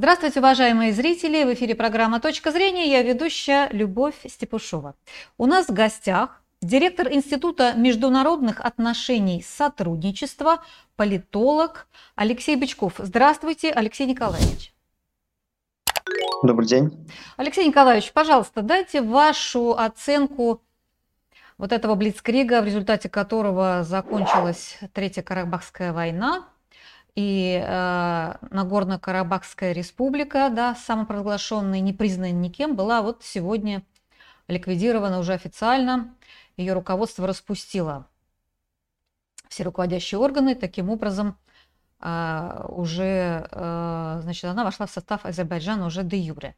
Здравствуйте, уважаемые зрители! В эфире программа «Точка зрения». Я ведущая Любовь Степушова. У нас в гостях директор Института международных отношений сотрудничества, политолог Алексей Бычков. Здравствуйте, Алексей Николаевич. Добрый день. Алексей Николаевич, пожалуйста, дайте вашу оценку вот этого блицкрига, в результате которого закончилась Третья Карабахская война, и э, Нагорно-Карабахская республика, да, самопровозглашенная, не признанная никем, была вот сегодня ликвидирована уже официально. Ее руководство распустило все руководящие органы. Таким образом, э, уже, э, значит, она вошла в состав Азербайджана уже де юре.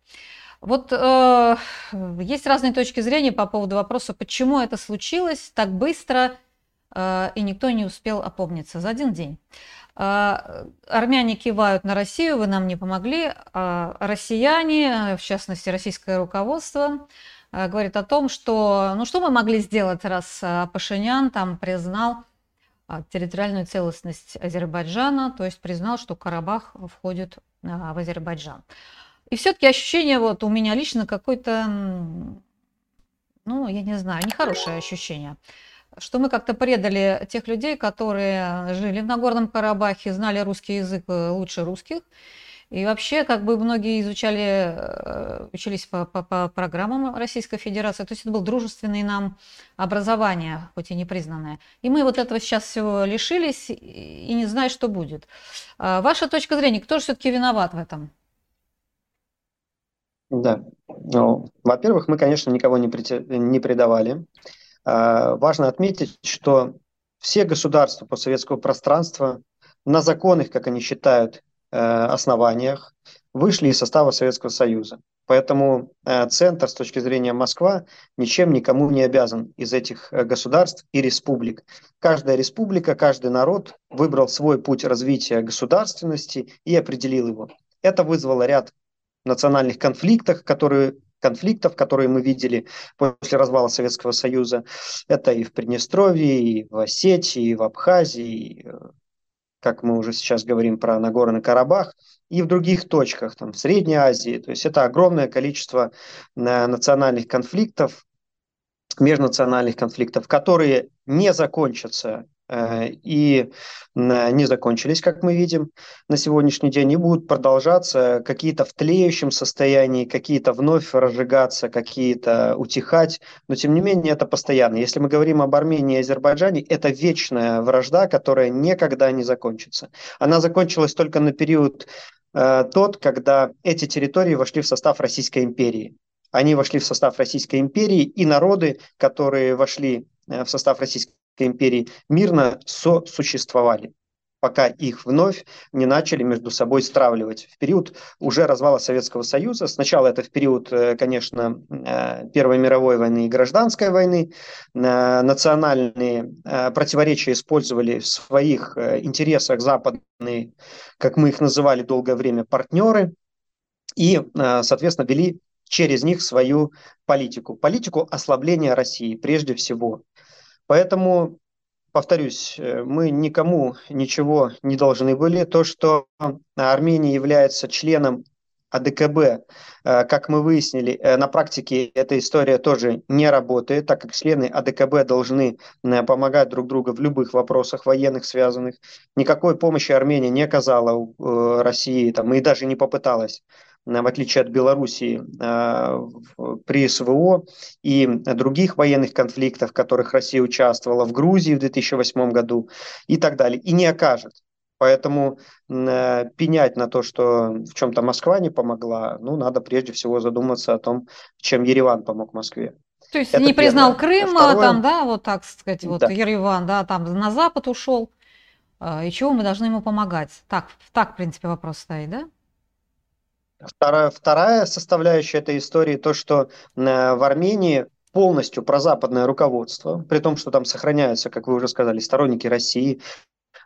Вот э, есть разные точки зрения по поводу вопроса, почему это случилось так быстро, и никто не успел опомниться за один день. А, армяне кивают на Россию, вы нам не помогли. А россияне, в частности российское руководство, а, говорит о том, что ну что мы могли сделать, раз Пашинян там признал территориальную целостность Азербайджана, то есть признал, что Карабах входит в Азербайджан. И все-таки ощущение вот у меня лично какое-то, ну, я не знаю, нехорошее ощущение что мы как-то предали тех людей, которые жили в Нагорном Карабахе, знали русский язык э, лучше русских. И вообще, как бы многие изучали, э, учились по, по, по программам Российской Федерации. То есть это было дружественное нам образование, хоть и непризнанное. И мы вот этого сейчас всего лишились и не знаем, что будет. А ваша точка зрения, кто же все-таки виноват в этом? Да. Ну, во-первых, мы, конечно, никого не, не предавали. А, важно отметить, что все государства постсоветского пространства на законных, как они считают, э, основаниях вышли из состава Советского Союза. Поэтому э, центр с точки зрения Москва ничем никому не обязан из этих э, государств и республик. Каждая республика, каждый народ выбрал свой путь развития государственности и определил его. Это вызвало ряд национальных конфликтов, которые конфликтов, которые мы видели после развала Советского Союза. Это и в Приднестровье, и в Осетии, и в Абхазии, и, э, как мы уже сейчас говорим про Нагорный Карабах, и в других точках, там, в Средней Азии. То есть это огромное количество э, национальных конфликтов, межнациональных конфликтов, которые не закончатся и не закончились, как мы видим на сегодняшний день, и будут продолжаться какие-то в тлеющем состоянии, какие-то вновь разжигаться, какие-то утихать, но тем не менее это постоянно. Если мы говорим об Армении и Азербайджане, это вечная вражда, которая никогда не закончится. Она закончилась только на период э, тот, когда эти территории вошли в состав Российской империи. Они вошли в состав Российской империи, и народы, которые вошли э, в состав Российской империи мирно сосуществовали пока их вновь не начали между собой стравливать. В период уже развала Советского Союза, сначала это в период, э, конечно, э, Первой мировой войны и гражданской войны, э, национальные противоречия использовали в своих интересах западные, как мы их называли долгое время, партнеры, и, соответственно, вели через них свою политику, политику ослабления России прежде всего. Поэтому, повторюсь, э, мы никому ничего не должны были. То, что Армения является членом АДКБ, э, как мы выяснили, э, на практике эта история тоже не работает, так как члены АДКБ должны помогать друг другу в любых вопросах военных связанных. Никакой помощи Армения не оказала России там, и даже не попыталась в отличие от Белоруссии, а, при СВО и других военных конфликтах, в которых Россия участвовала в Грузии в 2008 году и так далее, и не окажет. Поэтому э, пенять на то, что в чем-то Москва не помогла, ну, надо прежде всего задуматься о том, чем Ереван помог Москве. То есть Это не признал первое. Крым, Второе... там, да, вот так сказать, вот да. Ереван, да, там на Запад ушел, а, и чего мы должны ему помогать? Так, так, в принципе, вопрос стоит, да? Вторая, вторая составляющая этой истории то, что э, в Армении полностью прозападное руководство, при том, что там сохраняются, как вы уже сказали, сторонники России,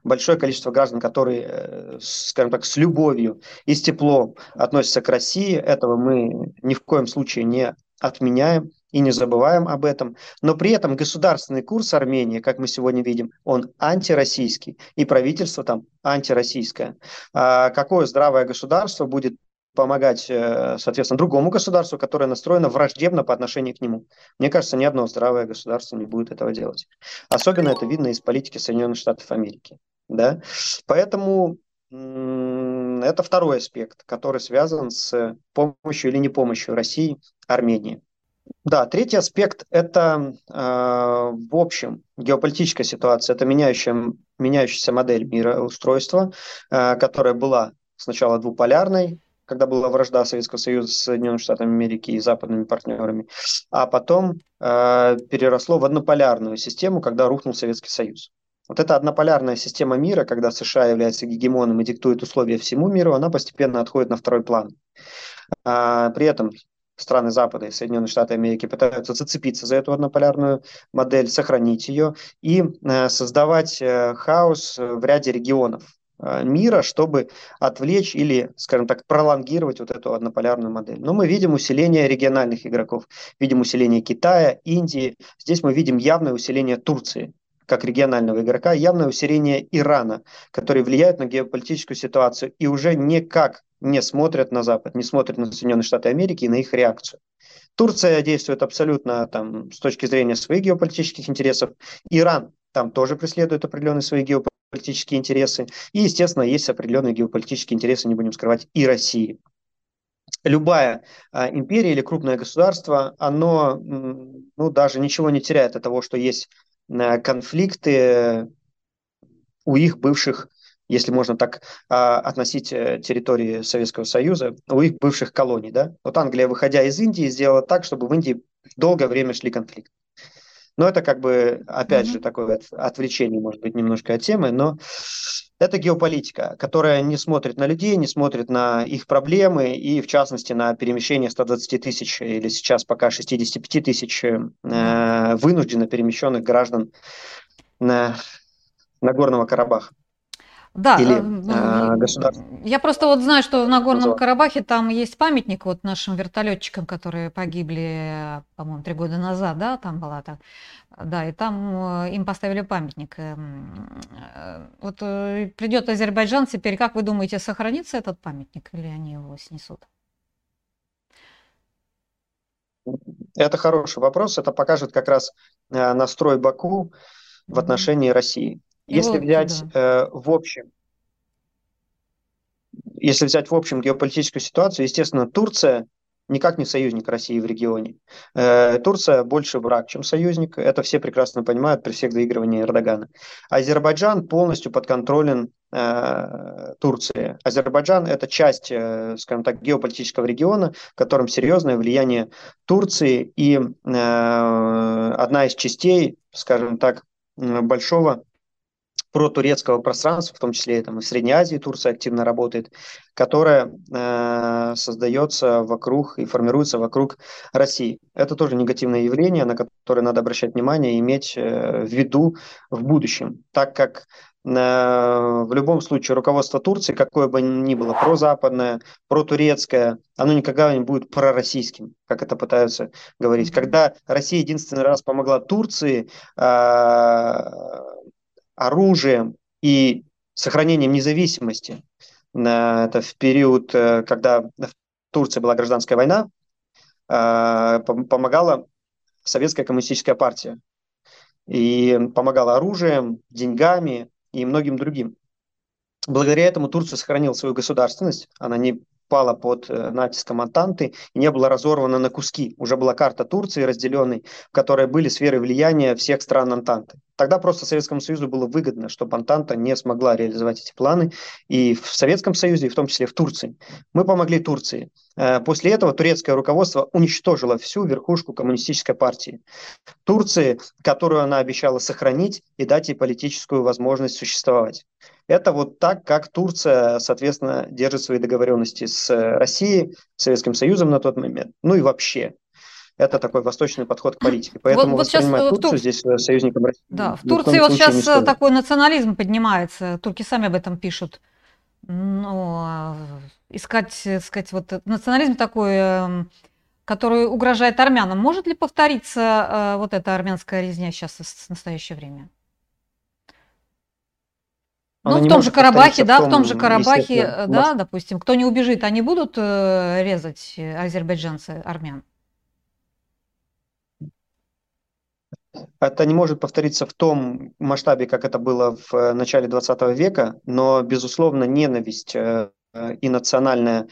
большое количество граждан, которые, э, скажем так, с любовью и с теплом относятся к России. Этого мы ни в коем случае не отменяем и не забываем об этом. Но при этом государственный курс Армении, как мы сегодня видим, он антироссийский, и правительство там антироссийское. А какое здравое государство будет помогать, э, соответственно, другому государству, которое настроено враждебно по отношению к нему. Мне кажется, ни одно здравое государство не будет этого делать. Особенно это видно из политики Соединенных Штатов Америки. Да? Поэтому это второй аспект, который связан с помощью или не помощью России Армении. Да, третий аспект – это, э, в общем, геополитическая ситуация, это меняющая, меняющаяся модель мироустройства, э, которая была сначала двуполярной, когда была вражда Советского Союза с Соединенными Штатами Америки и западными партнерами, а потом э, переросло в однополярную систему, когда рухнул Советский Союз. Вот эта однополярная система мира, когда США является гегемоном и диктует условия всему миру, она постепенно отходит на второй план. А, при этом страны Запада и Соединенные Штаты Америки пытаются зацепиться за эту однополярную модель, сохранить ее и э, создавать э, хаос в ряде регионов э, мира, чтобы отвлечь или, скажем так, пролонгировать вот эту однополярную модель. Но мы видим усиление региональных игроков, видим усиление Китая, Индии. Здесь мы видим явное усиление Турции как регионального игрока, явное усиление Ирана, который влияет на геополитическую ситуацию и уже никак не смотрят на Запад, не смотрят на Соединенные Штаты Америки и на их реакцию. Турция действует абсолютно там, с точки зрения своих геополитических интересов. Иран там тоже преследует определенные свои геополитические интересы. И, естественно, есть определенные геополитические интересы, не будем скрывать, и России. Любая а, империя или крупное государство, оно ну, даже ничего не теряет от того, что есть а, конфликты у их бывших если можно так а, относить э, территории Советского Союза, у их бывших колоний. Да? Вот Англия, выходя из Индии, сделала так, чтобы в Индии долгое время шли конфликты. Но это как бы, опять mm-hmm. же, такое отвлечение, может быть, немножко от темы, но это геополитика, которая не смотрит на людей, не смотрит на их проблемы и, в частности, на перемещение 120 тысяч или сейчас пока 65 тысяч э, вынужденно перемещенных граждан на, на Горного Карабаха. Да, или э, государство. Я просто вот знаю, что в Нагорном Карабахе там есть памятник вот нашим вертолетчикам, которые погибли, по-моему, три года назад, да, там была так. Да, и там э, им поставили памятник. Эм, э, вот э, придет Азербайджан теперь, как вы думаете, сохранится этот памятник или они его снесут? Это хороший вопрос. Это покажет как раз настрой Баку в отношении России. Если взять да. э, в общем, если взять в общем геополитическую ситуацию, естественно, Турция никак не союзник России в регионе. Э, Турция больше враг, чем союзник. Это все прекрасно понимают при всех доигрываниях Эрдогана. Азербайджан полностью подконтролен э, Турции. Азербайджан – это часть, э, скажем так, геополитического региона, в котором серьезное влияние Турции и э, одна из частей, скажем так, большого про турецкого пространства, в том числе там, и в Средней Азии Турция активно работает, которая э, создается вокруг и формируется вокруг России. Это тоже негативное явление, на которое надо обращать внимание и иметь э, в виду в будущем, так как э, в любом случае руководство Турции, какое бы ни было, прозападное, протурецкое, оно никогда не будет пророссийским, как это пытаются говорить. Когда Россия единственный раз помогла Турции, э, оружием и сохранением независимости. Это в период, э, когда в Турции была гражданская война, э, помогала Советская коммунистическая партия. И помогала оружием, деньгами и многим другим. Благодаря этому Турция сохранила свою государственность, она не пала под э, натиском Антанты и не была разорвана на куски. Уже была карта Турции разделенной, в которой были сферы влияния всех стран Антанты. Тогда просто Советскому Союзу было выгодно, чтобы Антанта не смогла реализовать эти планы и в Советском Союзе, и в том числе в Турции. Мы помогли Турции. Э, после этого турецкое руководство уничтожило всю верхушку коммунистической партии. Турции, которую она обещала сохранить и дать ей политическую возможность существовать. Это вот так, как Турция, соответственно, держит свои договоренности с Россией, Советским Союзом на тот момент, ну и вообще. Это такой восточный подход к политике. Поэтому вот, вот воспринимать сейчас, Турцию Тур... здесь э, союзником России. Да, в Турции вот сейчас э, такой национализм поднимается. Турки сами об этом пишут. Ну, искать, сказать, вот национализм такой, эм, который угрожает армянам. Может ли повториться э, вот эта армянская резня сейчас в настоящее время? ну, в том же Карабахе, да, в том, в том же Карабахе, да, допустим, кто не убежит, они будут э, резать азербайджанцы армян? Это не может повториться в том масштабе, как это было в э, начале 20 века, но, безусловно, ненависть э, и национальная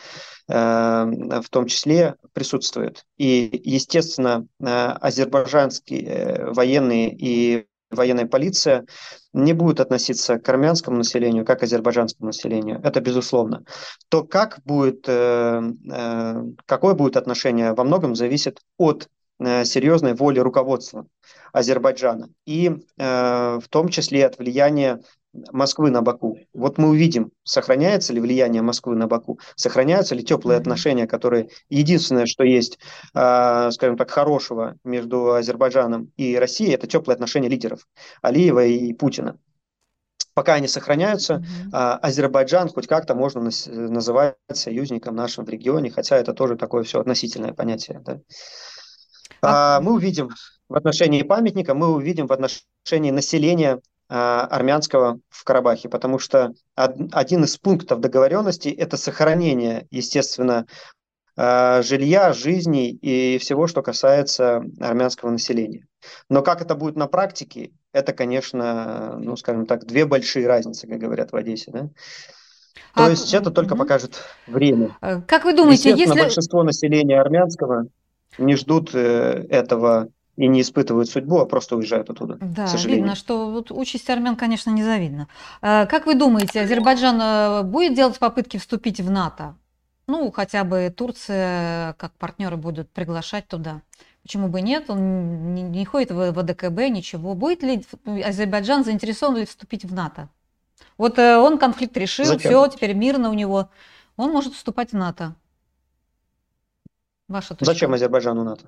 в том числе присутствует. И, естественно, азербайджанские военные и военная полиция не будет относиться к армянскому населению как к азербайджанскому населению. Это безусловно. То, как будет, э, э, какое будет отношение, во многом зависит от э, серьезной воли руководства Азербайджана и в том числе от влияния Москвы на Баку. Вот мы увидим, сохраняется ли влияние Москвы на Баку, сохраняются ли теплые отношения, которые единственное, что есть, э, скажем так, хорошего между Азербайджаном и Россией, это теплые отношения лидеров Алиева и Путина. Пока они сохраняются, mm-hmm. Азербайджан хоть как-то можно называть союзником нашим в регионе, хотя это тоже такое все относительное понятие. Да? А... Мы увидим в отношении памятника, мы увидим в отношении населения а, армянского в Карабахе, потому что один из пунктов договоренности – это сохранение, естественно, а, жилья, жизни и всего, что касается армянского населения. Но как это будет на практике, это, конечно, ну, скажем так, две большие разницы, как говорят в Одессе. Да? То а, есть это только покажет время. Э, как вы думаете, если... большинство населения армянского не ждут э, этого и не испытывают судьбу, а просто уезжают оттуда. Да, видно, что вот участь армян, конечно, незавидна. Э, как вы думаете, Азербайджан э, будет делать попытки вступить в НАТО? Ну, хотя бы Турция как партнеры будут приглашать туда. Почему бы нет? Он не, не ходит в ВДКБ, ничего. Будет ли Азербайджан заинтересован ли вступить в НАТО? Вот э, он конфликт решил, все, теперь мирно у него. Он может вступать в НАТО. Ваша точка. Зачем Азербайджану НАТО?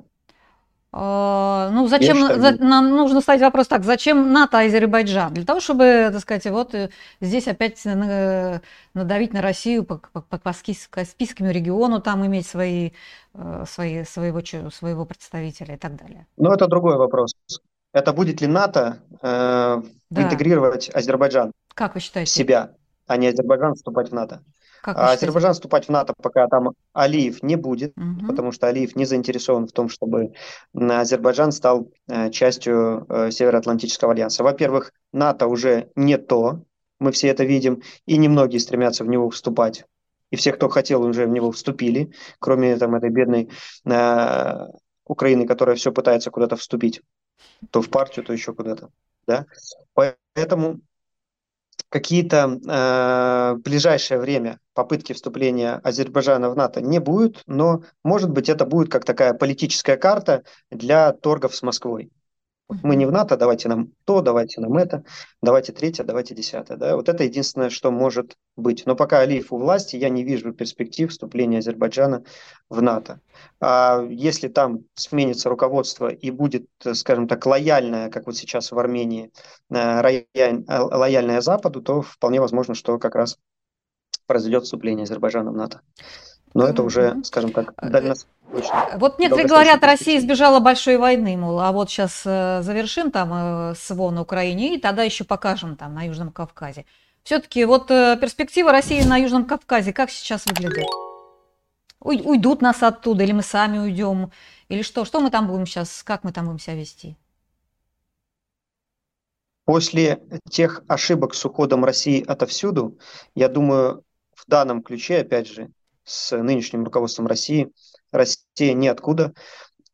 А, ну, зачем, за, нам нужно ставить вопрос так, зачем НАТО Азербайджан? Для того, чтобы, так сказать, вот э, здесь опять надавить на Россию по, по, по Каспийскому региону, там иметь свои, э, свои, своего, своего представителя и так далее. Ну, это другой вопрос. Это будет ли НАТО э, да. интегрировать Азербайджан как вы считаете? себя, а не Азербайджан вступать в НАТО? Как а Азербайджан вступать в НАТО, пока там Алиев не будет, угу. потому что Алиев не заинтересован в том, чтобы Азербайджан стал э, частью э, Североатлантического альянса. Во-первых, НАТО уже не то, мы все это видим, и немногие стремятся в него вступать. И все, кто хотел, уже в него вступили, кроме там, этой бедной э, Украины, которая все пытается куда-то вступить, то в партию, то еще куда-то. Да? Поэтому какие-то э, ближайшее время попытки вступления Азербайджана в НАТО не будет, но, может быть, это будет как такая политическая карта для торгов с Москвой. Мы не в НАТО, давайте нам то, давайте нам это, давайте третье, давайте десятое. Да? Вот это единственное, что может быть. Но пока Алиев у власти, я не вижу перспектив вступления Азербайджана в НАТО. А если там сменится руководство и будет, скажем так, лояльное, как вот сейчас в Армении, э, лояльное Западу, то вполне возможно, что как раз произойдет вступление Азербайджана в НАТО. Но это уже, скажем так, э, дальносрочно. Вот некоторые говорят, Россия избежала большой войны, мол, а вот сейчас э, завершим там СВО на Украине и тогда еще покажем там на Южном Кавказе. Все-таки вот перспектива России на Южном Кавказе как сейчас выглядит? уйдут нас оттуда, или мы сами уйдем, или что? Что мы там будем сейчас, как мы там будем себя вести? После тех ошибок с уходом России отовсюду, я думаю, в данном ключе, опять же, с нынешним руководством России, Россия ниоткуда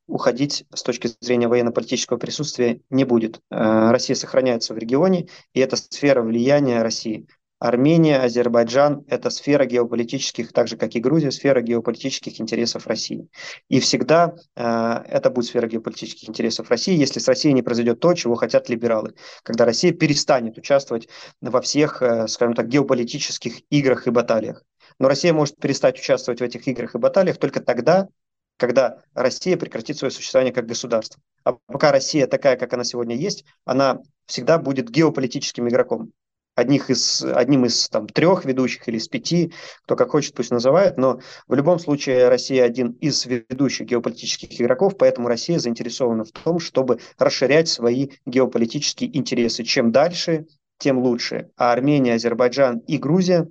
уходить с точки зрения военно-политического присутствия не будет. Э, Россия сохраняется в регионе, и это сфера влияния России. Армения, Азербайджан – это сфера геополитических, так же как и Грузия, сфера геополитических интересов России. И всегда э, это будет сфера геополитических интересов России, если с Россией не произойдет то, чего хотят либералы, когда Россия перестанет участвовать во всех, э, скажем так, геополитических играх и баталиях. Но Россия может перестать участвовать в этих играх и баталиях только тогда, когда Россия прекратит свое существование как государство. А пока Россия такая, как она сегодня есть, она всегда будет геополитическим игроком одних из, одним из там, трех ведущих или из пяти, кто как хочет, пусть называет, но в любом случае Россия один из ведущих геополитических игроков, поэтому Россия заинтересована в том, чтобы расширять свои геополитические интересы. Чем дальше, тем лучше. А Армения, Азербайджан и Грузия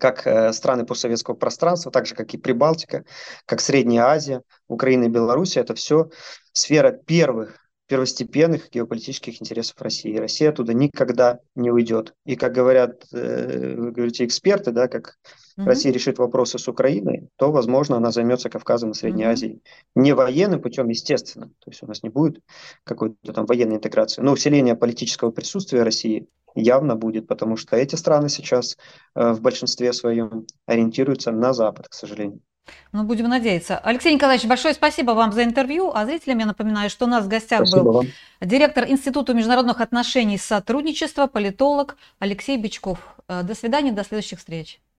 как э, страны постсоветского пространства, так же, как и Прибалтика, как Средняя Азия, Украина и Беларусь, это все сфера первых первостепенных геополитических интересов России. Россия оттуда никогда не уйдет. И как говорят, э, вы говорите, эксперты, да, как угу. Россия решит вопросы с Украиной, то, возможно, она займется Кавказом и Средней угу. Азией. Не военным путем, естественно. То есть у нас не будет какой-то там военной интеграции, но усиление политического присутствия России явно будет, потому что эти страны сейчас э, в большинстве своем ориентируются на Запад, к сожалению. Ну, будем надеяться. Алексей Николаевич, большое спасибо вам за интервью. А зрителям я напоминаю, что у нас в гостях спасибо был вам. директор Института международных отношений и сотрудничества, политолог Алексей Бичков. Э, до свидания, до следующих встреч.